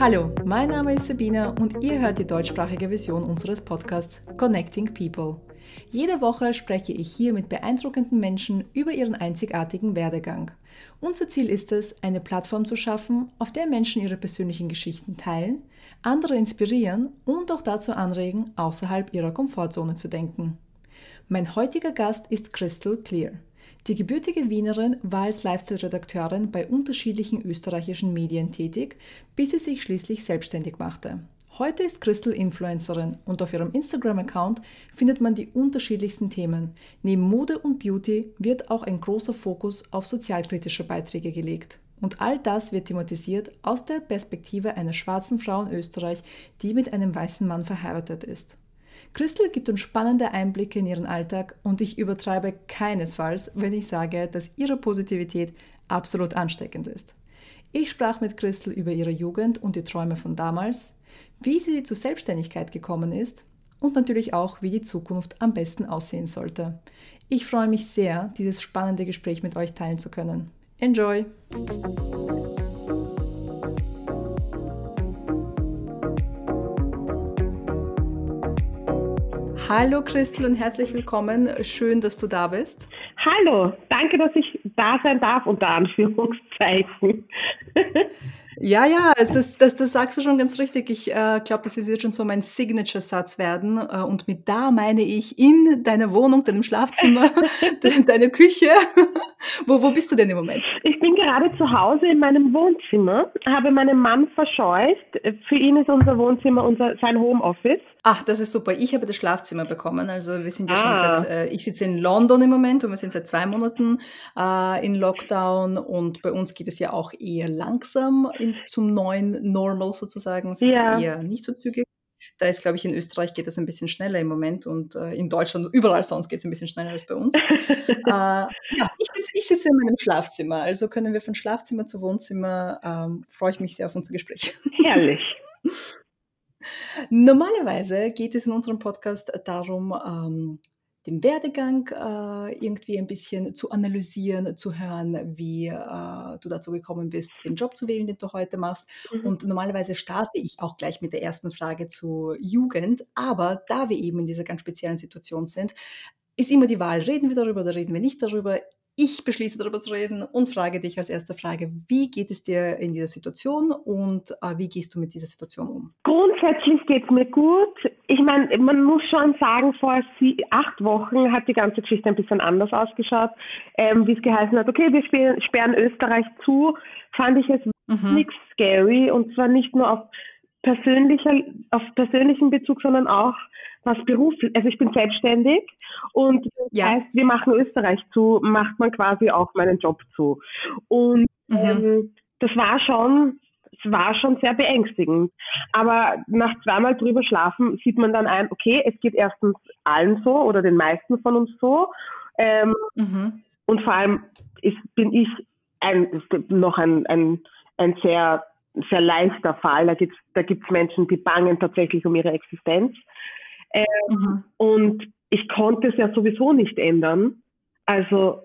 Hallo, mein Name ist Sabina und ihr hört die deutschsprachige Version unseres Podcasts Connecting People. Jede Woche spreche ich hier mit beeindruckenden Menschen über ihren einzigartigen Werdegang. Unser Ziel ist es, eine Plattform zu schaffen, auf der Menschen ihre persönlichen Geschichten teilen, andere inspirieren und auch dazu anregen, außerhalb ihrer Komfortzone zu denken. Mein heutiger Gast ist Crystal Clear. Die gebürtige Wienerin war als Lifestyle-Redakteurin bei unterschiedlichen österreichischen Medien tätig, bis sie sich schließlich selbstständig machte. Heute ist Crystal Influencerin und auf ihrem Instagram-Account findet man die unterschiedlichsten Themen. Neben Mode und Beauty wird auch ein großer Fokus auf sozialkritische Beiträge gelegt. Und all das wird thematisiert aus der Perspektive einer schwarzen Frau in Österreich, die mit einem weißen Mann verheiratet ist. Crystal gibt uns spannende Einblicke in ihren Alltag und ich übertreibe keinesfalls, wenn ich sage, dass ihre Positivität absolut ansteckend ist. Ich sprach mit Crystal über ihre Jugend und die Träume von damals, wie sie zur Selbstständigkeit gekommen ist und natürlich auch, wie die Zukunft am besten aussehen sollte. Ich freue mich sehr, dieses spannende Gespräch mit euch teilen zu können. Enjoy! Hallo Christel und herzlich willkommen. Schön, dass du da bist. Hallo, danke, dass ich da sein darf, unter Anführungszeichen. Ja, ja, das, das, das sagst du schon ganz richtig. Ich äh, glaube, das wird schon so mein Signature-Satz werden. Äh, und mit da meine ich in deiner Wohnung, deinem Schlafzimmer, de, deiner Küche. wo, wo bist du denn im Moment? Ich bin gerade zu Hause in meinem Wohnzimmer, habe meinen Mann verscheucht. Für ihn ist unser Wohnzimmer unser, sein Homeoffice. Ach, das ist super. Ich habe das Schlafzimmer bekommen. Also wir sind ja ah. schon seit, äh, ich sitze in London im Moment und wir sind seit zwei Monaten äh, in Lockdown und bei uns geht es ja auch eher langsam in, zum neuen Normal sozusagen. Es ja. ist eher nicht so zügig. Da ist, glaube ich, in Österreich geht das ein bisschen schneller im Moment und äh, in Deutschland, überall sonst geht es ein bisschen schneller als bei uns. äh, ja, ich sitze sitz in meinem Schlafzimmer, also können wir von Schlafzimmer zu Wohnzimmer, ähm, freue ich mich sehr auf unser Gespräch. Herrlich. Normalerweise geht es in unserem Podcast darum, ähm, den Werdegang äh, irgendwie ein bisschen zu analysieren, zu hören, wie äh, du dazu gekommen bist, den Job zu wählen, den du heute machst. Mhm. Und normalerweise starte ich auch gleich mit der ersten Frage zur Jugend. Aber da wir eben in dieser ganz speziellen Situation sind, ist immer die Wahl, reden wir darüber oder reden wir nicht darüber. Ich beschließe darüber zu reden und frage dich als erste Frage, wie geht es dir in dieser Situation und äh, wie gehst du mit dieser Situation um? Grundsätzlich geht es mir gut. Ich meine, man muss schon sagen, vor sie, acht Wochen hat die ganze Geschichte ein bisschen anders ausgeschaut. Ähm, wie es geheißen hat, okay, wir sperren, sperren Österreich zu, fand ich es mhm. nichts scary und zwar nicht nur auf persönlicher, auf persönlichen Bezug, sondern auch was beruflich, also ich bin selbstständig und das ja. heißt, wir machen Österreich zu, macht man quasi auch meinen Job zu. Und mhm. ähm, das war schon, es war schon sehr beängstigend. Aber nach zweimal drüber schlafen sieht man dann ein, okay, es geht erstens allen so oder den meisten von uns so. Ähm, mhm. Und vor allem ist, bin ich ein, noch ein, ein, ein sehr sehr leichter Fall. Da gibt es da gibt's Menschen, die bangen tatsächlich um ihre Existenz. Ähm, mhm. Und ich konnte es ja sowieso nicht ändern. Also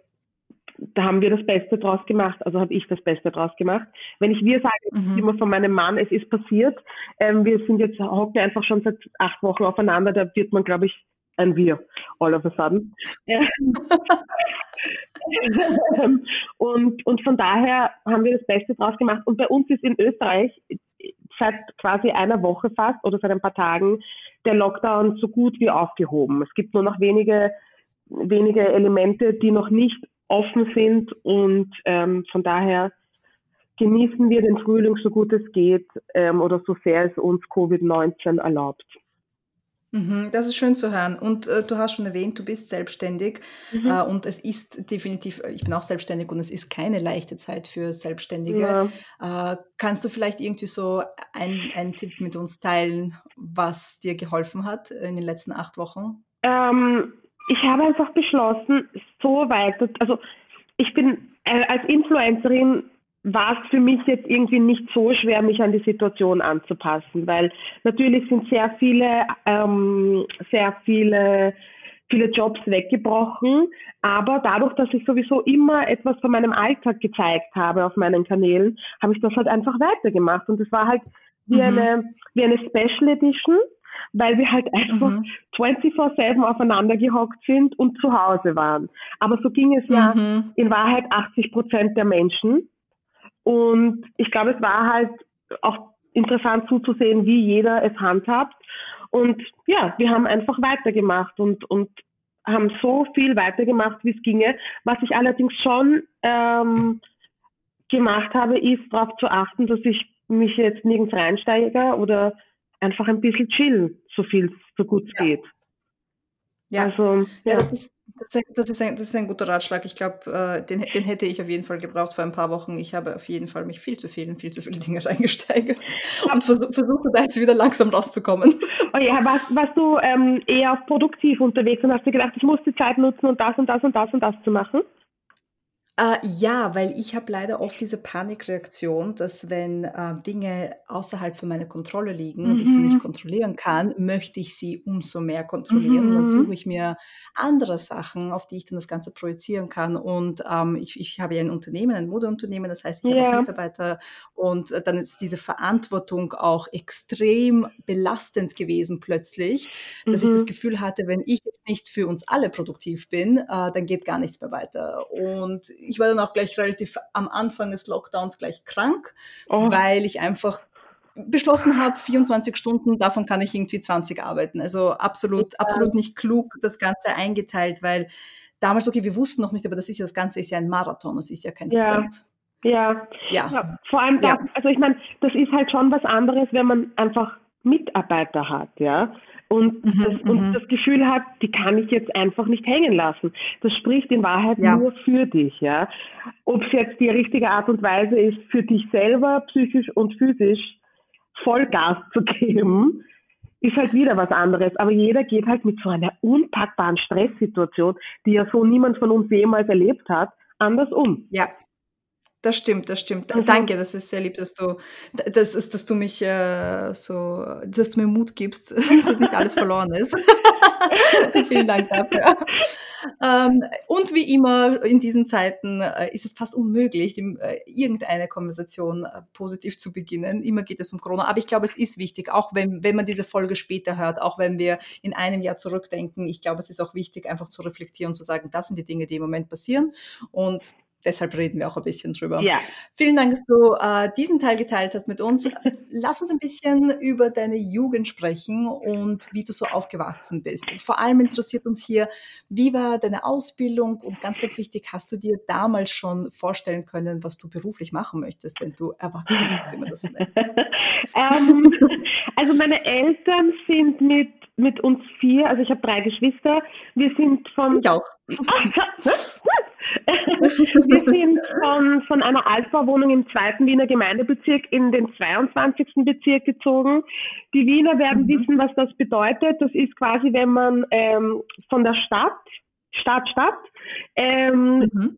da haben wir das Beste draus gemacht, also habe ich das Beste draus gemacht. Wenn ich wir sage, mhm. immer von meinem Mann, es ist passiert. Ähm, wir sind jetzt hocken einfach schon seit acht Wochen aufeinander, da wird man, glaube ich, ein Wir, all of a sudden. und, und von daher haben wir das Beste draus gemacht. Und bei uns ist in Österreich seit quasi einer Woche fast oder seit ein paar Tagen der Lockdown so gut wie aufgehoben. Es gibt nur noch wenige, wenige Elemente, die noch nicht offen sind und ähm, von daher genießen wir den Frühling so gut es geht ähm, oder so sehr es uns Covid-19 erlaubt. Mhm, das ist schön zu hören. Und äh, du hast schon erwähnt, du bist selbstständig mhm. äh, und es ist definitiv, äh, ich bin auch selbstständig und es ist keine leichte Zeit für Selbstständige. Ja. Äh, kannst du vielleicht irgendwie so einen Tipp mit uns teilen, was dir geholfen hat in den letzten acht Wochen? Ähm, ich habe einfach beschlossen, so weiter, also ich bin äh, als Influencerin war es für mich jetzt irgendwie nicht so schwer, mich an die Situation anzupassen, weil natürlich sind sehr viele, ähm, sehr viele, viele Jobs weggebrochen, aber dadurch, dass ich sowieso immer etwas von meinem Alltag gezeigt habe auf meinen Kanälen, habe ich das halt einfach weitergemacht und es war halt wie, mhm. eine, wie eine Special Edition, weil wir halt einfach mhm. 24-7 aufeinander gehockt sind und zu Hause waren. Aber so ging es ja mhm. in Wahrheit 80 Prozent der Menschen. Und ich glaube, es war halt auch interessant zuzusehen, wie jeder es handhabt. Und ja, wir haben einfach weitergemacht und, und haben so viel weitergemacht, wie es ginge. Was ich allerdings schon ähm, gemacht habe, ist darauf zu achten, dass ich mich jetzt nirgends reinsteige oder einfach ein bisschen chillen, so viel, so gut es ja. geht. Ja, also, ja. ja das, das, ist ein, das ist ein guter Ratschlag. Ich glaube, äh, den, den hätte ich auf jeden Fall gebraucht vor ein paar Wochen. Ich habe auf jeden Fall mich viel zu viel in viel zu viele Dinge reingesteigert und versuch, versuche da jetzt wieder langsam rauszukommen. Oh ja, warst, warst du ähm, eher produktiv unterwegs und hast dir gedacht, ich muss die Zeit nutzen und das und das und das und das zu machen? Äh, ja, weil ich habe leider oft diese Panikreaktion, dass wenn äh, Dinge außerhalb von meiner Kontrolle liegen und ich sie nicht mhm. kontrollieren kann, möchte ich sie umso mehr kontrollieren. Und dann mhm. suche ich mir andere Sachen, auf die ich dann das Ganze projizieren kann. Und ähm, ich, ich habe ja ein Unternehmen, ein Modeunternehmen, das heißt, ich habe auch Mitarbeiter und äh, dann ist diese Verantwortung auch extrem belastend gewesen plötzlich, dass ich das mhm. Gefühl hatte, wenn ich jetzt nicht für uns alle produktiv bin, äh, dann geht gar nichts mehr weiter. Und ich war dann auch gleich relativ am Anfang des Lockdowns gleich krank, oh. weil ich einfach beschlossen habe, 24 Stunden, davon kann ich irgendwie 20 arbeiten. Also absolut, ja. absolut nicht klug das Ganze eingeteilt, weil damals, okay, wir wussten noch nicht, aber das ist ja das Ganze ist ja ein Marathon, es ist ja kein Sprint. Ja. Ja. ja. Vor allem, da, also ich meine, das ist halt schon was anderes, wenn man einfach Mitarbeiter hat, ja und, mhm, das, und mhm. das Gefühl hat, die kann ich jetzt einfach nicht hängen lassen. Das spricht in Wahrheit ja. nur für dich. Ja? Ob es jetzt die richtige Art und Weise ist, für dich selber psychisch und physisch Vollgas zu geben, ist halt wieder was anderes. Aber jeder geht halt mit so einer unpackbaren Stresssituation, die ja so niemand von uns jemals erlebt hat, anders um. Ja, das stimmt, das stimmt. Mhm. Danke, das ist sehr lieb, dass du, dass, dass, dass du mich äh, so, dass du mir Mut gibst, dass nicht alles verloren ist. Vielen Dank dafür. Ähm, und wie immer in diesen Zeiten äh, ist es fast unmöglich, die, äh, irgendeine Konversation äh, positiv zu beginnen. Immer geht es um Corona. Aber ich glaube, es ist wichtig, auch wenn, wenn man diese Folge später hört, auch wenn wir in einem Jahr zurückdenken. Ich glaube, es ist auch wichtig, einfach zu reflektieren und zu sagen, das sind die Dinge, die im Moment passieren. Und deshalb reden wir auch ein bisschen drüber. Ja. Vielen Dank, dass du äh, diesen Teil geteilt hast mit uns. Lass uns ein bisschen über deine Jugend sprechen und wie du so aufgewachsen bist. Vor allem interessiert uns hier, wie war deine Ausbildung und ganz, ganz wichtig, hast du dir damals schon vorstellen können, was du beruflich machen möchtest, wenn du erwachsen bist, wie man das so nennt? ähm, also meine Eltern sind mit mit uns vier, also ich habe drei Geschwister. Wir sind von. Ich auch. Wir sind von, von einer Altbauwohnung im zweiten Wiener Gemeindebezirk in den 22. Bezirk gezogen. Die Wiener werden mhm. wissen, was das bedeutet. Das ist quasi, wenn man ähm, von der Stadt, Stadt, Stadt, ähm, mhm.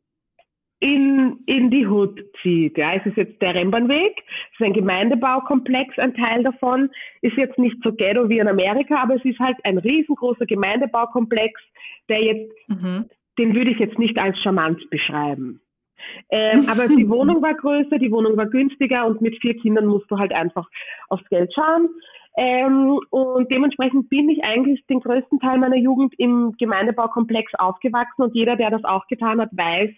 In, in die Hut zieht. Ja, es ist jetzt der Rembrandtweg, es ist ein Gemeindebaukomplex, ein Teil davon, ist jetzt nicht so ghetto wie in Amerika, aber es ist halt ein riesengroßer Gemeindebaukomplex, der jetzt mhm den würde ich jetzt nicht als charmant beschreiben. Ähm, aber die Wohnung war größer, die Wohnung war günstiger und mit vier Kindern musst du halt einfach aufs Geld schauen. Ähm, und dementsprechend bin ich eigentlich den größten Teil meiner Jugend im Gemeindebaukomplex aufgewachsen und jeder, der das auch getan hat, weiß,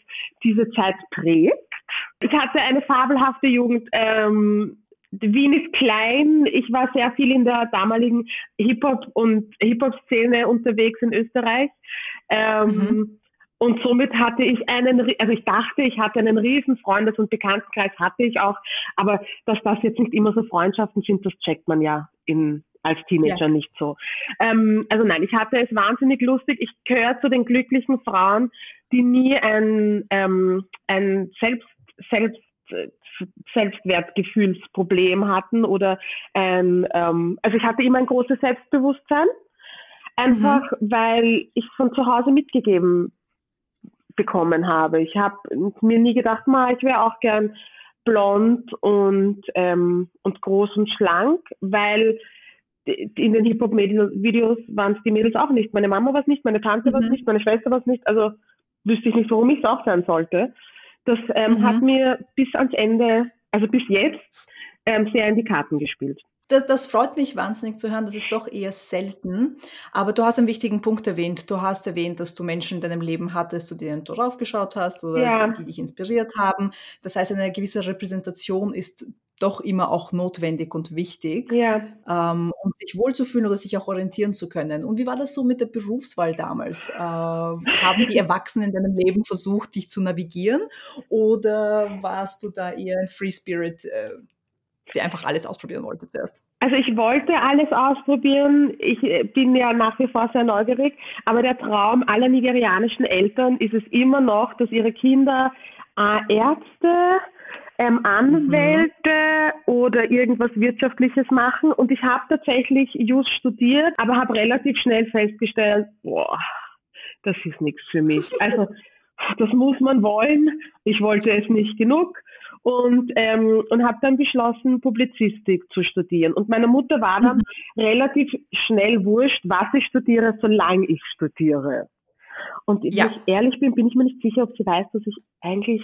diese Zeit prägt. Ich hatte eine fabelhafte Jugend. Ähm, Wien ist klein. Ich war sehr viel in der damaligen Hip-Hop- und Hip-Hop-Szene unterwegs in Österreich. Ähm, mhm. Und somit hatte ich einen, also ich dachte, ich hatte einen riesen Freundes- und Bekanntenkreis, hatte ich auch. Aber dass das jetzt nicht immer so Freundschaften sind, das checkt man ja in, als Teenager ja. nicht so. Ähm, also nein, ich hatte es wahnsinnig lustig. Ich gehöre zu den glücklichen Frauen, die nie ein, ähm, ein Selbst, Selbst, Selbstwertgefühlsproblem hatten oder ein, ähm, also ich hatte immer ein großes Selbstbewusstsein. Einfach, mhm. weil ich von zu Hause mitgegeben bekommen habe. Ich habe mir nie gedacht, ma, ich wäre auch gern blond und, ähm, und groß und schlank, weil in den Hip-Hop-Videos waren es die Mädels auch nicht. Meine Mama war es nicht, meine Tante mhm. war es nicht, meine Schwester war es nicht. Also wüsste ich nicht, warum ich es auch sein sollte. Das ähm, mhm. hat mir bis ans Ende also bis jetzt ähm, sehr in die Karten gespielt. Das, das, freut mich wahnsinnig zu hören. Das ist doch eher selten. Aber du hast einen wichtigen Punkt erwähnt. Du hast erwähnt, dass du Menschen in deinem Leben hattest, zu denen du raufgeschaut hast oder ja. die, die dich inspiriert haben. Das heißt, eine gewisse Repräsentation ist doch immer auch notwendig und wichtig, ja. ähm, um sich wohlzufühlen oder sich auch orientieren zu können. Und wie war das so mit der Berufswahl damals? Äh, haben die Erwachsenen in deinem Leben versucht, dich zu navigieren oder warst du da eher ein Free Spirit, äh, der einfach alles ausprobieren wollte zuerst? Also ich wollte alles ausprobieren. Ich äh, bin ja nach wie vor sehr neugierig, aber der Traum aller nigerianischen Eltern ist es immer noch, dass ihre Kinder äh, Ärzte, ähm, Anwälte mhm. oder irgendwas Wirtschaftliches machen. Und ich habe tatsächlich Just studiert, aber habe relativ schnell festgestellt, boah, das ist nichts für mich. Also das muss man wollen. Ich wollte es nicht genug und, ähm, und habe dann beschlossen, Publizistik zu studieren. Und meiner Mutter war dann mhm. relativ schnell wurscht, was ich studiere, solange ich studiere. Und ja. wenn ich ehrlich bin, bin ich mir nicht sicher, ob sie weiß, dass ich eigentlich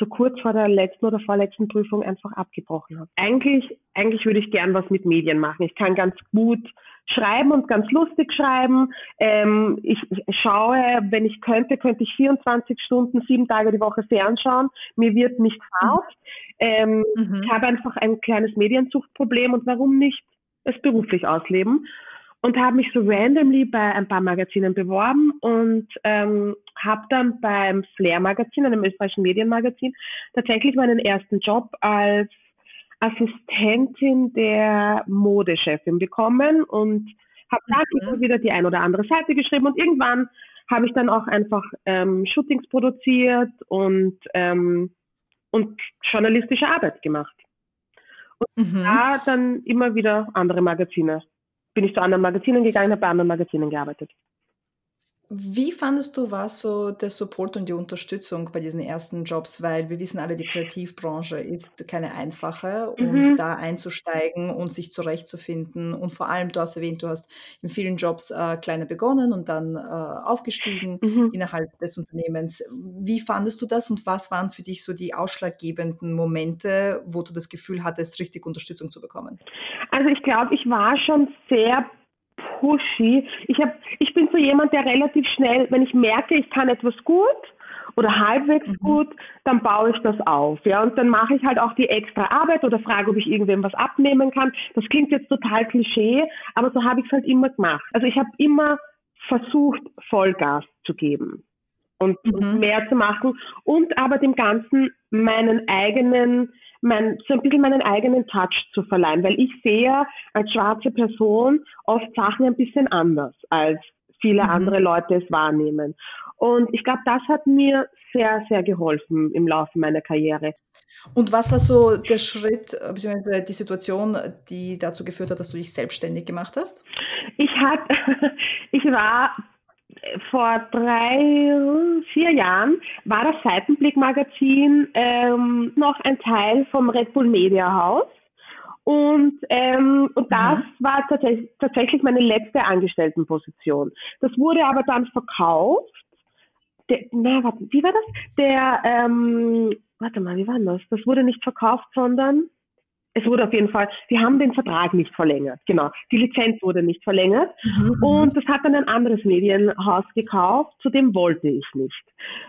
so kurz vor der letzten oder vorletzten Prüfung einfach abgebrochen habe. Eigentlich, eigentlich würde ich gern was mit Medien machen. Ich kann ganz gut schreiben und ganz lustig schreiben. Ähm, ich, schaue, wenn ich könnte, könnte ich 24 Stunden, sieben Tage die Woche fernschauen. Mir wird nicht fad. Ähm, mhm. Ich habe einfach ein kleines Medienzuchtproblem und warum nicht es beruflich ausleben? Und habe mich so randomly bei ein paar Magazinen beworben und ähm, habe dann beim Flair Magazin, einem österreichischen Medienmagazin, tatsächlich meinen ersten Job als Assistentin der Modechefin bekommen und habe dann mhm. immer wieder die ein oder andere Seite geschrieben und irgendwann habe ich dann auch einfach ähm, Shootings produziert und ähm, und journalistische Arbeit gemacht. Und mhm. da dann immer wieder andere Magazine bin ich zu anderen Magazinen gegangen, habe bei anderen Magazinen gearbeitet. Wie fandest du, war so der Support und die Unterstützung bei diesen ersten Jobs? Weil wir wissen alle, die Kreativbranche ist keine einfache mhm. und da einzusteigen und sich zurechtzufinden und vor allem, du hast erwähnt, du hast in vielen Jobs äh, kleiner begonnen und dann äh, aufgestiegen mhm. innerhalb des Unternehmens. Wie fandest du das und was waren für dich so die ausschlaggebenden Momente, wo du das Gefühl hattest, richtig Unterstützung zu bekommen? Also ich glaube, ich war schon sehr pushy. Ich, hab, ich bin so jemand, der relativ schnell, wenn ich merke, ich kann etwas gut oder halbwegs mhm. gut, dann baue ich das auf. Ja, und dann mache ich halt auch die extra Arbeit oder frage, ob ich irgendwem was abnehmen kann. Das klingt jetzt total Klischee, aber so habe ich es halt immer gemacht. Also ich habe immer versucht, Vollgas zu geben und, mhm. und mehr zu machen und aber dem Ganzen meinen eigenen mein, so ein bisschen meinen eigenen Touch zu verleihen, weil ich sehe als schwarze Person oft Sachen ein bisschen anders, als viele mhm. andere Leute es wahrnehmen. Und ich glaube, das hat mir sehr, sehr geholfen im Laufe meiner Karriere. Und was war so der Schritt, beziehungsweise die Situation, die dazu geführt hat, dass du dich selbstständig gemacht hast? Ich hatte, ich war vor drei, vier Jahren war das Seitenblick-Magazin ähm, noch ein Teil vom Red Bull Media Haus. Und, ähm, und das mhm. war tatsächlich, tatsächlich meine letzte Angestelltenposition. Das wurde aber dann verkauft. Der, na, warte, wie war das? Der, ähm, warte mal, wie war das? Das wurde nicht verkauft, sondern es wurde auf jeden Fall, wir haben den Vertrag nicht verlängert, genau. Die Lizenz wurde nicht verlängert mhm. und das hat dann ein anderes Medienhaus gekauft, zu dem wollte ich nicht.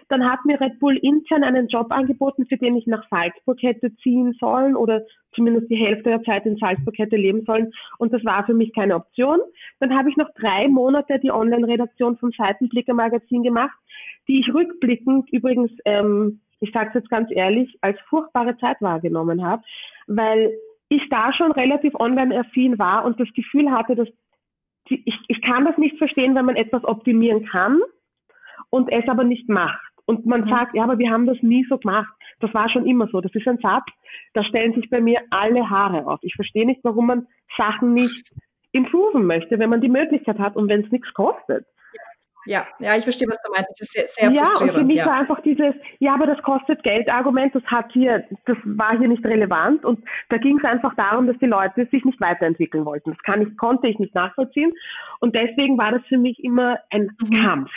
Dann hat mir Red Bull intern einen Job angeboten, für den ich nach Salzburg hätte ziehen sollen oder zumindest die Hälfte der Zeit in Salzburg hätte leben sollen und das war für mich keine Option. Dann habe ich noch drei Monate die Online-Redaktion vom Seitenblicker Magazin gemacht, die ich rückblickend übrigens ähm, ich sage es jetzt ganz ehrlich, als furchtbare Zeit wahrgenommen habe, weil ich da schon relativ online-affin war und das Gefühl hatte, dass die, ich, ich kann das nicht verstehen, wenn man etwas optimieren kann und es aber nicht macht. Und man sagt, ja, aber wir haben das nie so gemacht. Das war schon immer so. Das ist ein Satz, da stellen sich bei mir alle Haare auf. Ich verstehe nicht, warum man Sachen nicht improven möchte, wenn man die Möglichkeit hat und wenn es nichts kostet. Ja, ja, ich verstehe, was du meinst. Das ist sehr, sehr ja, frustrierend. Und für mich ja. war einfach dieses, ja, aber das kostet Geld Argument, das hat hier, das war hier nicht relevant. Und da ging es einfach darum, dass die Leute sich nicht weiterentwickeln wollten. Das kann ich, konnte ich nicht nachvollziehen. Und deswegen war das für mich immer ein mhm. Kampf.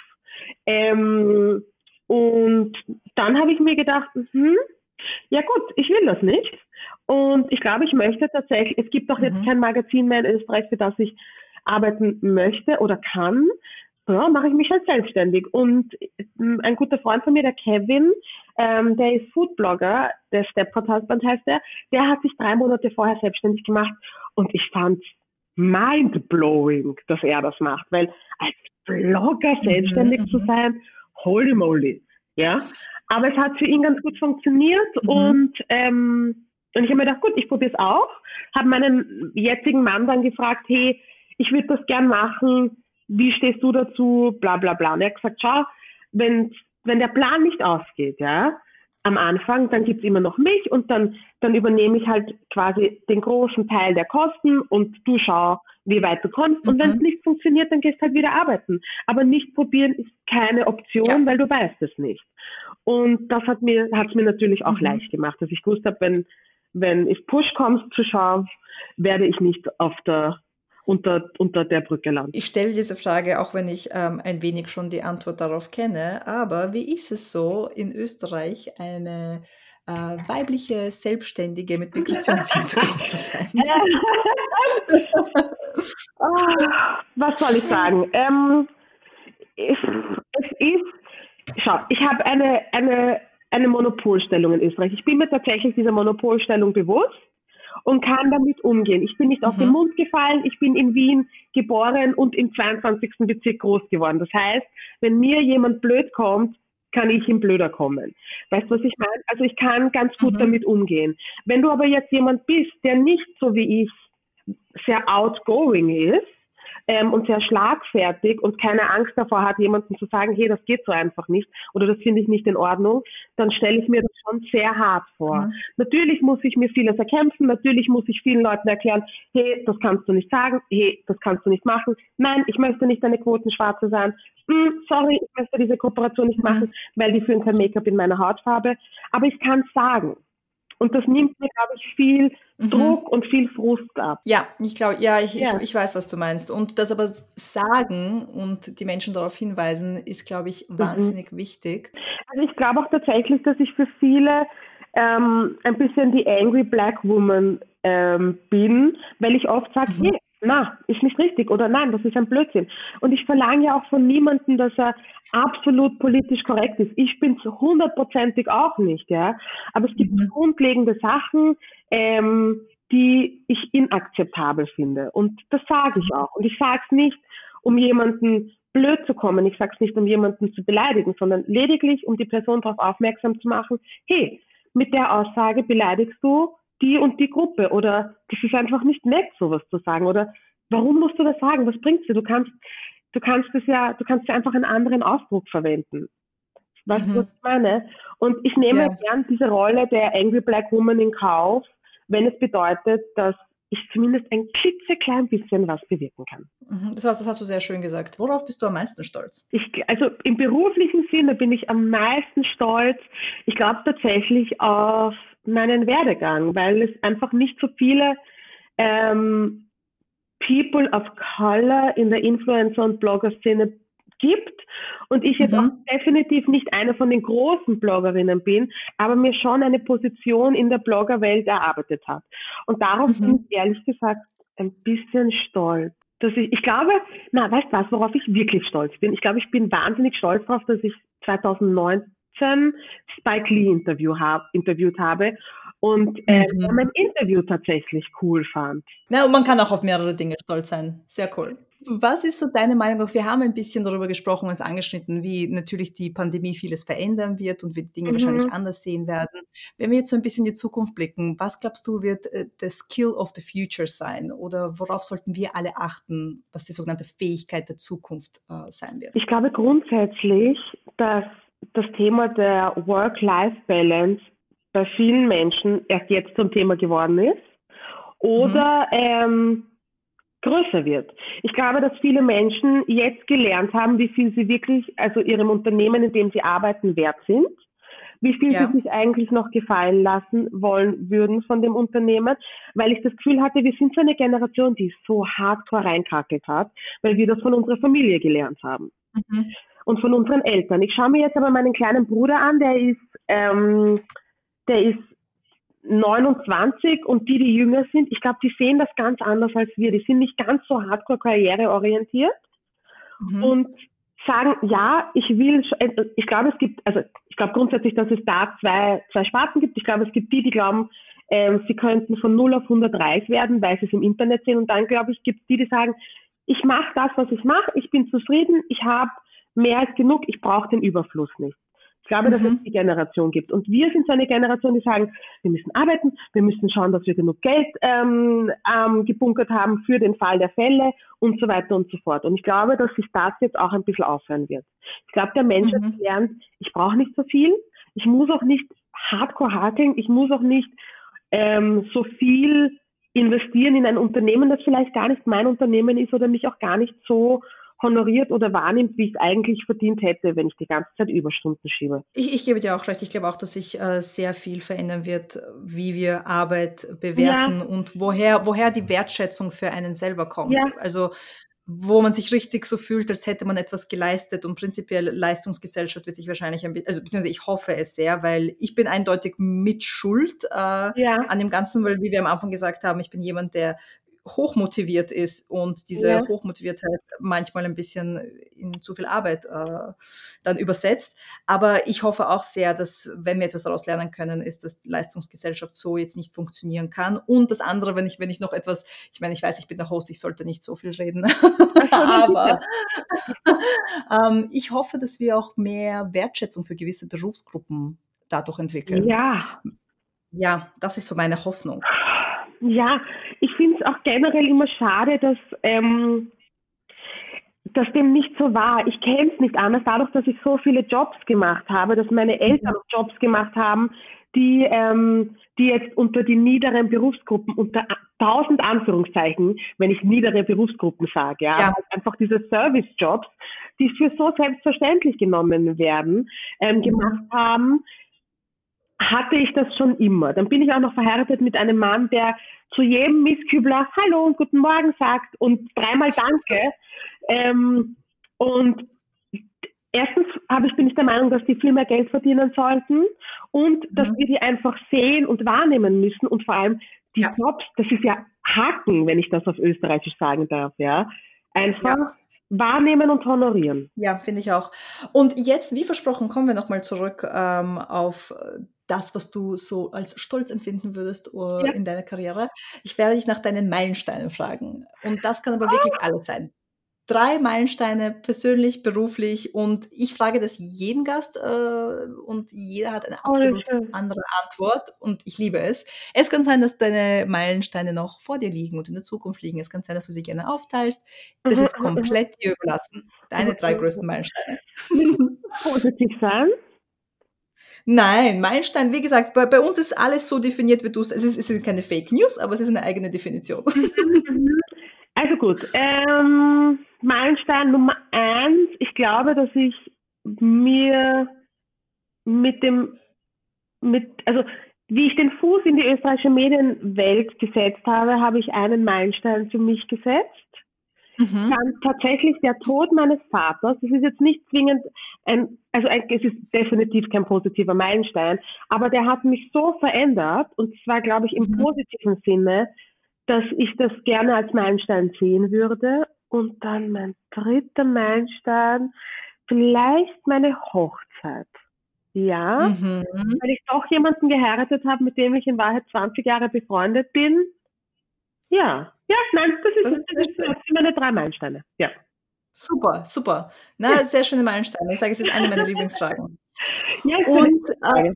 Ähm, und dann habe ich mir gedacht, hm, ja gut, ich will das nicht. Und ich glaube, ich möchte tatsächlich, es gibt auch mhm. jetzt kein Magazin mehr in Österreich, für das ich arbeiten möchte oder kann. Ja, mache ich mich halt selbstständig. Und ähm, ein guter Freund von mir, der Kevin, ähm, der ist Foodblogger, der Stepford Husband heißt der, der hat sich drei Monate vorher selbstständig gemacht und ich fand mindblowing, dass er das macht, weil als Blogger mhm, selbstständig mhm. zu sein, holy moly, ja. Aber es hat für ihn ganz gut funktioniert mhm. und ähm, und ich habe mir gedacht, gut, ich probiere es auch. Habe meinen jetzigen Mann dann gefragt, hey, ich würde das gern machen. Wie stehst du dazu? Bla bla bla. Und er hat gesagt, schau, wenn wenn der Plan nicht ausgeht, ja, am Anfang, dann gibt's immer noch mich und dann, dann übernehme ich halt quasi den großen Teil der Kosten und du schau, wie weit du kommst. Und mhm. wenn es nicht funktioniert, dann gehst halt wieder arbeiten. Aber nicht probieren ist keine Option, ja. weil du weißt es nicht. Und das hat mir, hat's mir natürlich auch mhm. leicht gemacht, dass ich gewusst habe, wenn, wenn es Push kommt zu schauen, werde ich nicht auf der unter, unter der Brücke landen. Ich stelle diese Frage, auch wenn ich ähm, ein wenig schon die Antwort darauf kenne, aber wie ist es so, in Österreich eine äh, weibliche Selbstständige mit Migrationshintergrund zu sein? oh, was soll ich sagen? Ähm, es, es ist, schau, ich habe eine, eine, eine Monopolstellung in Österreich. Ich bin mir tatsächlich dieser Monopolstellung bewusst und kann damit umgehen. Ich bin nicht mhm. auf den. Mund gefallen, ich bin in Wien geboren und im 22. Bezirk groß geworden. Das heißt, wenn mir jemand blöd kommt, kann ich ihm blöder kommen. Weißt du, was ich meine? Also ich kann ganz gut mhm. damit umgehen. Wenn du aber jetzt jemand bist, der nicht so wie ich sehr outgoing ist, ähm, und sehr schlagfertig und keine Angst davor hat, jemandem zu sagen, hey, das geht so einfach nicht oder das finde ich nicht in Ordnung, dann stelle ich mir das schon sehr hart vor. Mhm. Natürlich muss ich mir vieles erkämpfen, natürlich muss ich vielen Leuten erklären, hey, das kannst du nicht sagen, hey, das kannst du nicht machen, nein, ich möchte nicht eine Quotenschwarze sein, hm, sorry, ich möchte diese Kooperation nicht mhm. machen, weil die führen kein Make-up in meiner Hautfarbe, aber ich kann es sagen. Und das nimmt mir, glaube ich, viel mhm. Druck und viel Frust ab. Ja, ich glaube, ja, ich, ja. Ich, ich, weiß, was du meinst. Und das aber sagen und die Menschen darauf hinweisen, ist, glaube ich, mhm. wahnsinnig mhm. wichtig. Also ich glaube auch tatsächlich, dass ich für viele ähm, ein bisschen die Angry Black Woman ähm, bin, weil ich oft sage, mhm. hey, na, ist nicht richtig oder nein, das ist ein Blödsinn. Und ich verlange ja auch von niemandem, dass er absolut politisch korrekt ist. Ich bin es hundertprozentig auch nicht, ja. Aber es gibt mhm. grundlegende Sachen, ähm, die ich inakzeptabel finde. Und das sage ich auch. Und ich sage es nicht, um jemanden blöd zu kommen. Ich sage es nicht, um jemanden zu beleidigen, sondern lediglich, um die Person darauf aufmerksam zu machen, hey, mit der Aussage beleidigst du die und die Gruppe oder das ist einfach nicht nett, sowas zu sagen oder warum musst du das sagen? Was bringt's dir? Du kannst, du kannst es ja, du kannst ja einfach einen anderen Ausdruck verwenden. Weißt mhm. du, was ich meine? Und ich nehme ja. gern diese Rolle der Angry Black Woman in Kauf, wenn es bedeutet, dass ich zumindest ein klitzeklein bisschen was bewirken kann. Mhm. Das, heißt, das hast du sehr schön gesagt. Worauf bist du am meisten stolz? Ich, also im beruflichen Sinne bin ich am meisten stolz. Ich glaube tatsächlich auf meinen Werdegang, weil es einfach nicht so viele ähm, People of Color in der Influencer- und Blogger-Szene gibt und ich jetzt mhm. auch definitiv nicht eine von den großen Bloggerinnen bin, aber mir schon eine Position in der Bloggerwelt erarbeitet hat. Und darauf mhm. bin ich ehrlich gesagt ein bisschen stolz. Dass ich, ich glaube, na, weißt du was, worauf ich wirklich stolz bin? Ich glaube, ich bin wahnsinnig stolz darauf, dass ich 2019 Spike Lee Interview hab, interviewt habe und äh, mhm. mein Interview tatsächlich cool fand. Na, und man kann auch auf mehrere Dinge stolz sein. Sehr cool. Was ist so deine Meinung? Wir haben ein bisschen darüber gesprochen, uns angeschnitten, wie natürlich die Pandemie vieles verändern wird und wir die Dinge mhm. wahrscheinlich anders sehen werden. Wenn wir jetzt so ein bisschen in die Zukunft blicken, was glaubst du, wird äh, der Skill of the Future sein? Oder worauf sollten wir alle achten, was die sogenannte Fähigkeit der Zukunft äh, sein wird? Ich glaube grundsätzlich, dass das Thema der Work-Life-Balance bei vielen Menschen erst jetzt zum Thema geworden ist oder mhm. ähm, größer wird. Ich glaube, dass viele Menschen jetzt gelernt haben, wie viel sie wirklich, also ihrem Unternehmen, in dem sie arbeiten, wert sind, wie viel ja. sie sich eigentlich noch gefallen lassen wollen würden von dem Unternehmen, weil ich das Gefühl hatte, wir sind so eine Generation, die so hardcore reinkackelt hat, weil wir das von unserer Familie gelernt haben. Mhm. Und von unseren Eltern. Ich schaue mir jetzt aber meinen kleinen Bruder an, der ist ähm, der ist 29 und die, die jünger sind, ich glaube, die sehen das ganz anders als wir. Die sind nicht ganz so hardcore karriereorientiert mhm. und sagen, ja, ich will, äh, ich glaube, es gibt, also ich glaube grundsätzlich, dass es da zwei, zwei Sparten gibt. Ich glaube, es gibt die, die glauben, ähm, sie könnten von 0 auf 100 reich werden, weil sie es im Internet sehen. Und dann, glaube ich, gibt es die, die sagen, ich mache das, was ich mache, ich bin zufrieden, ich habe mehr als genug, ich brauche den Überfluss nicht. Ich glaube, dass mhm. es die Generation gibt. Und wir sind so eine Generation, die sagen, wir müssen arbeiten, wir müssen schauen, dass wir genug Geld ähm, ähm, gebunkert haben für den Fall der Fälle und so weiter und so fort. Und ich glaube, dass sich das jetzt auch ein bisschen aufhören wird. Ich glaube, der Mensch mhm. hat gelernt, ich brauche nicht so viel, ich muss auch nicht hardcore hakeln, ich muss auch nicht ähm, so viel investieren in ein Unternehmen, das vielleicht gar nicht mein Unternehmen ist oder mich auch gar nicht so honoriert oder wahrnimmt, wie ich es eigentlich verdient hätte, wenn ich die ganze Zeit Überstunden schiebe. Ich, ich gebe dir auch recht. Ich glaube auch, dass sich äh, sehr viel verändern wird, wie wir Arbeit bewerten ja. und woher, woher die Wertschätzung für einen selber kommt. Ja. Also wo man sich richtig so fühlt, als hätte man etwas geleistet und prinzipiell Leistungsgesellschaft wird sich wahrscheinlich ein bisschen, also beziehungsweise ich hoffe es sehr, weil ich bin eindeutig mit Schuld äh, ja. an dem Ganzen, weil wie wir am Anfang gesagt haben, ich bin jemand, der hochmotiviert ist und diese ja. Hochmotiviertheit manchmal ein bisschen in zu viel Arbeit äh, dann übersetzt. Aber ich hoffe auch sehr, dass, wenn wir etwas daraus lernen können, ist, dass Leistungsgesellschaft so jetzt nicht funktionieren kann. Und das andere, wenn ich, wenn ich noch etwas, ich meine, ich weiß, ich bin der Host, ich sollte nicht so viel reden, aber ähm, ich hoffe, dass wir auch mehr Wertschätzung für gewisse Berufsgruppen dadurch entwickeln. Ja. Ja, das ist so meine Hoffnung. Ja, ich finde es auch generell immer schade, dass, ähm, dass dem nicht so war. Ich kenne es nicht anders, dadurch, dass ich so viele Jobs gemacht habe, dass meine Eltern mhm. Jobs gemacht haben, die, ähm, die jetzt unter die niederen Berufsgruppen, unter tausend Anführungszeichen, wenn ich niedere Berufsgruppen sage, ja, ja. einfach diese Service-Jobs, die für so selbstverständlich genommen werden, ähm, gemacht haben, hatte ich das schon immer. Dann bin ich auch noch verheiratet mit einem Mann, der zu jedem Misskübler Hallo und Guten Morgen sagt und dreimal Danke. Ähm, und erstens habe ich, bin ich der Meinung, dass die viel mehr Geld verdienen sollten und dass mhm. wir die einfach sehen und wahrnehmen müssen und vor allem die ja. Jobs, das ist ja Haken, wenn ich das auf Österreichisch sagen darf, ja. Einfach ja. wahrnehmen und honorieren. Ja, finde ich auch. Und jetzt, wie versprochen, kommen wir nochmal zurück ähm, auf das, was du so als Stolz empfinden würdest uh, ja. in deiner Karriere. Ich werde dich nach deinen Meilensteinen fragen. Und das kann aber wirklich ah. alles sein. Drei Meilensteine, persönlich, beruflich. Und ich frage das jeden Gast äh, und jeder hat eine absolut oh, andere Antwort. Und ich liebe es. Es kann sein, dass deine Meilensteine noch vor dir liegen und in der Zukunft liegen. Es kann sein, dass du sie gerne aufteilst. Das mhm, ist mhm, mhm. komplett dir überlassen. Deine drei größten Meilensteine. Positiv sein. Nein, Meilenstein, wie gesagt, bei, bei uns ist alles so definiert, wie du es. Es, sind keine Fake News, aber es ist eine eigene Definition. Also gut, ähm, Meilenstein Nummer eins, ich glaube, dass ich mir mit dem, mit, also wie ich den Fuß in die österreichische Medienwelt gesetzt habe, habe ich einen Meilenstein für mich gesetzt. Mhm. Dann tatsächlich der Tod meines Vaters, das ist jetzt nicht zwingend ein, also ein, es ist definitiv kein positiver Meilenstein, aber der hat mich so verändert und zwar, glaube ich, im mhm. positiven Sinne, dass ich das gerne als Meilenstein sehen würde. Und dann mein dritter Meilenstein, vielleicht meine Hochzeit. Ja, mhm. weil ich doch jemanden geheiratet habe, mit dem ich in Wahrheit 20 Jahre befreundet bin. Ja, ja, nein, das, ist, das, ist, das, sind meine drei Meilensteine. Ja. Super, super. Na, sehr schöne Meilensteine. Ich sage, es ist eine meiner Lieblingsfragen. Ja, und äh,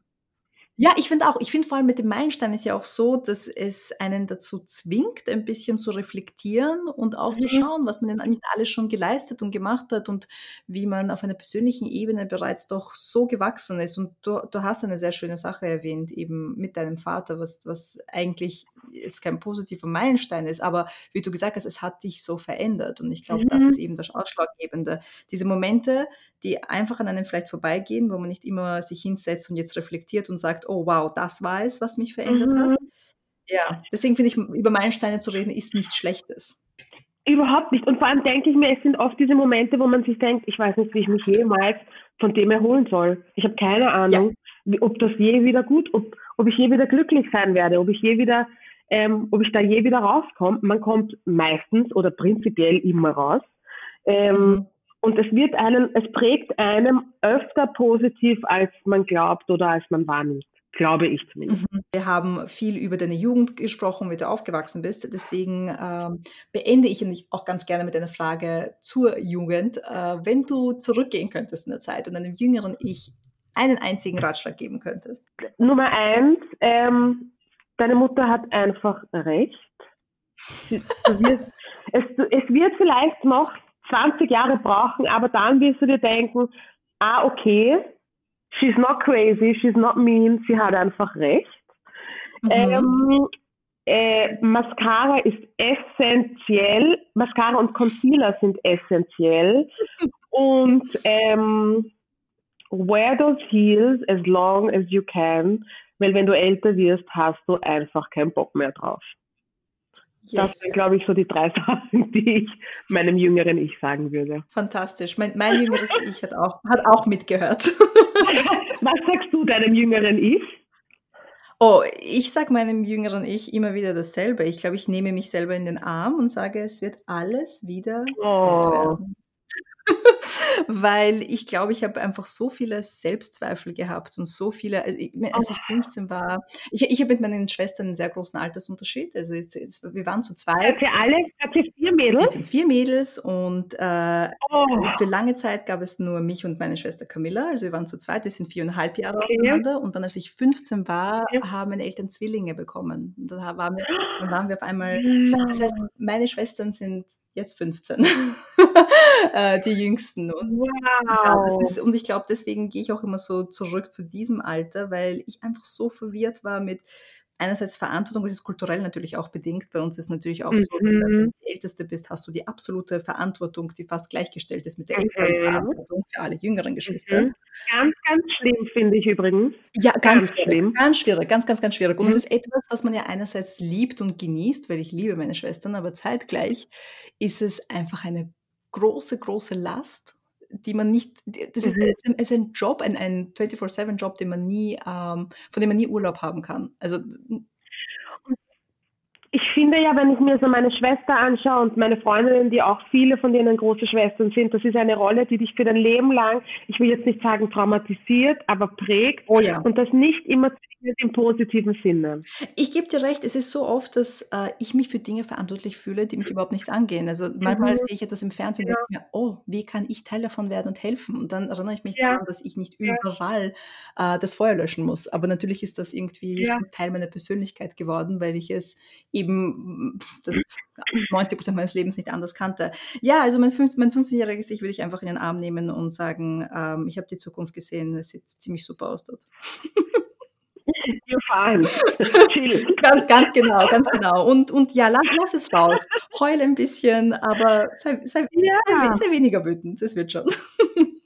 ja, ich finde auch, ich finde vor allem mit dem Meilenstein ist ja auch so, dass es einen dazu zwingt, ein bisschen zu reflektieren und auch mhm. zu schauen, was man denn nicht alles schon geleistet und gemacht hat und wie man auf einer persönlichen Ebene bereits doch so gewachsen ist. Und du, du hast eine sehr schöne Sache erwähnt, eben mit deinem Vater, was, was eigentlich jetzt kein positiver Meilenstein ist, aber wie du gesagt hast, es hat dich so verändert. Und ich glaube, mhm. das ist eben das Ausschlaggebende. Diese Momente, die einfach an einem vielleicht vorbeigehen, wo man nicht immer sich hinsetzt und jetzt reflektiert und sagt, oh wow, das war es, was mich verändert mhm. hat. Ja, deswegen finde ich, über Meilensteine zu reden, ist nichts Schlechtes. Überhaupt nicht. Und vor allem denke ich mir, es sind oft diese Momente, wo man sich denkt, ich weiß nicht, wie ich mich jemals von dem erholen soll. Ich habe keine Ahnung, ja. ob das je wieder gut, ob, ob ich je wieder glücklich sein werde, ob ich je wieder, ähm, ob ich da je wieder rauskomme. Man kommt meistens oder prinzipiell immer raus. Ähm, mhm. Und es wird einen, es prägt einem öfter positiv, als man glaubt oder als man wahrnimmt. Glaube ich zumindest. Mhm. Wir haben viel über deine Jugend gesprochen, wie du aufgewachsen bist. Deswegen ähm, beende ich auch ganz gerne mit einer Frage zur Jugend. Äh, wenn du zurückgehen könntest in der Zeit und einem jüngeren Ich einen einzigen Ratschlag geben könntest? Nummer eins, ähm, deine Mutter hat einfach recht. es, es wird vielleicht noch 20 Jahre brauchen, aber dann wirst du dir denken, ah, okay, she's not crazy, she's not mean, sie hat einfach recht. Mhm. Ähm, äh, Mascara ist essentiell, Mascara und Concealer sind essentiell und ähm, wear those heels as long as you can, weil wenn du älter wirst, hast du einfach keinen Bock mehr drauf. Yes. Das sind, glaube ich, so die drei Sachen, die ich meinem jüngeren Ich sagen würde. Fantastisch. Mein, mein jüngeres Ich hat auch, hat auch mitgehört. Was sagst du deinem jüngeren Ich? Oh, ich sage meinem jüngeren Ich immer wieder dasselbe. Ich glaube, ich nehme mich selber in den Arm und sage, es wird alles wieder oh. gut werden. Weil ich glaube, ich habe einfach so viele Selbstzweifel gehabt und so viele, also ich, als ich 15 war, ich, ich habe mit meinen Schwestern einen sehr großen Altersunterschied. Also jetzt, jetzt, wir waren zu zweit. Ihr alle, ihr vier Mädels? Sind vier Mädels und äh, oh. für lange Zeit gab es nur mich und meine Schwester Camilla. Also wir waren zu zweit, wir sind viereinhalb Jahre okay. auseinander. Und dann, als ich 15 war, okay. haben meine Eltern Zwillinge bekommen. Und dann waren wir, dann waren wir auf einmal, das heißt, meine Schwestern sind jetzt 15. äh, die Jüngsten. Und, wow. ja, ist, und ich glaube, deswegen gehe ich auch immer so zurück zu diesem Alter, weil ich einfach so verwirrt war mit einerseits Verantwortung, das ist kulturell natürlich auch bedingt. Bei uns ist natürlich auch mhm. so, dass wenn du mhm. die Älteste bist, hast du die absolute Verantwortung, die fast gleichgestellt ist mit der mhm. Verantwortung für alle jüngeren Geschwister. Mhm. Ganz, ganz schlimm, finde ich übrigens. Ja, ganz, ganz schlimm. Ganz schwierig, ganz, ganz, ganz schwierig. Und es mhm. ist etwas, was man ja einerseits liebt und genießt, weil ich liebe meine Schwestern, aber zeitgleich ist es einfach eine große, große Last die man nicht, das ist, mhm. ist ein Job, ein, ein 24-7-Job, den man nie, ähm, von dem man nie Urlaub haben kann. Also ich finde ja, wenn ich mir so meine Schwester anschaue und meine Freundinnen, die auch viele von denen große Schwestern sind, das ist eine Rolle, die dich für dein Leben lang, ich will jetzt nicht sagen traumatisiert, aber prägt. Oh ja. Und das nicht immer im positiven Sinne. Ich gebe dir recht, es ist so oft, dass äh, ich mich für Dinge verantwortlich fühle, die mich überhaupt nichts angehen. Also manchmal mhm. sehe ich etwas im Fernsehen ja. und denke mir, oh, wie kann ich Teil davon werden und helfen? Und dann erinnere ich mich ja. daran, dass ich nicht überall äh, das Feuer löschen muss. Aber natürlich ist das irgendwie. Teil meiner Persönlichkeit geworden, weil ich es eben 90 Prozent meines Lebens nicht anders kannte. Ja, also mein, 15, mein 15-jähriges Ich würde ich einfach in den Arm nehmen und sagen, ähm, ich habe die Zukunft gesehen, es sieht ziemlich super aus dort. You're fine. Chill. ganz, ganz genau, ganz genau. Und, und ja, lass, lass es raus. Heul ein bisschen, aber sei, sei, ja. sei, sei weniger wütend. Das wird schon.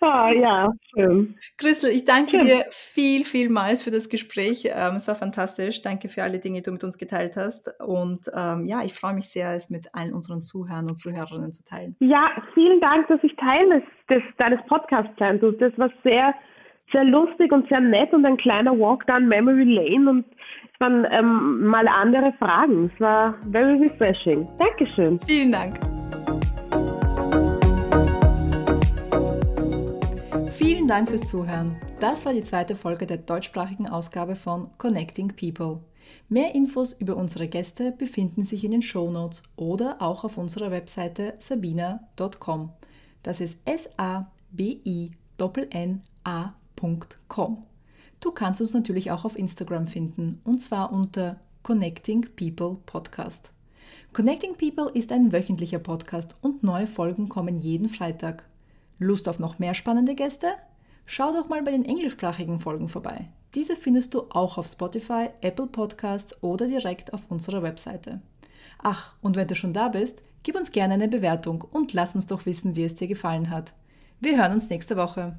Ah, ja, schön. Christel, ich danke schön. dir viel, vielmals für das Gespräch. Ähm, es war fantastisch. Danke für alle Dinge, die du mit uns geteilt hast. Und ähm, ja, ich freue mich sehr, es mit allen unseren Zuhörern und Zuhörerinnen zu teilen. Ja, vielen Dank, dass ich Teil des, des deines Podcasts sein durfte. Das war sehr sehr lustig und sehr nett und ein kleiner Walk down Memory Lane und es waren ähm, mal andere Fragen. Es war very refreshing. Dankeschön. Vielen Dank. Vielen Dank fürs Zuhören. Das war die zweite Folge der deutschsprachigen Ausgabe von Connecting People. Mehr Infos über unsere Gäste befinden sich in den Show Notes oder auch auf unserer Webseite sabina.com. Das ist S-A-B-I-N-N-A www.connectingpeople.com. Du kannst uns natürlich auch auf Instagram finden und zwar unter Connecting People Podcast. Connecting People ist ein wöchentlicher Podcast und neue Folgen kommen jeden Freitag. Lust auf noch mehr spannende Gäste? Schau doch mal bei den englischsprachigen Folgen vorbei. Diese findest du auch auf Spotify, Apple Podcasts oder direkt auf unserer Webseite. Ach, und wenn du schon da bist, gib uns gerne eine Bewertung und lass uns doch wissen, wie es dir gefallen hat. Wir hören uns nächste Woche.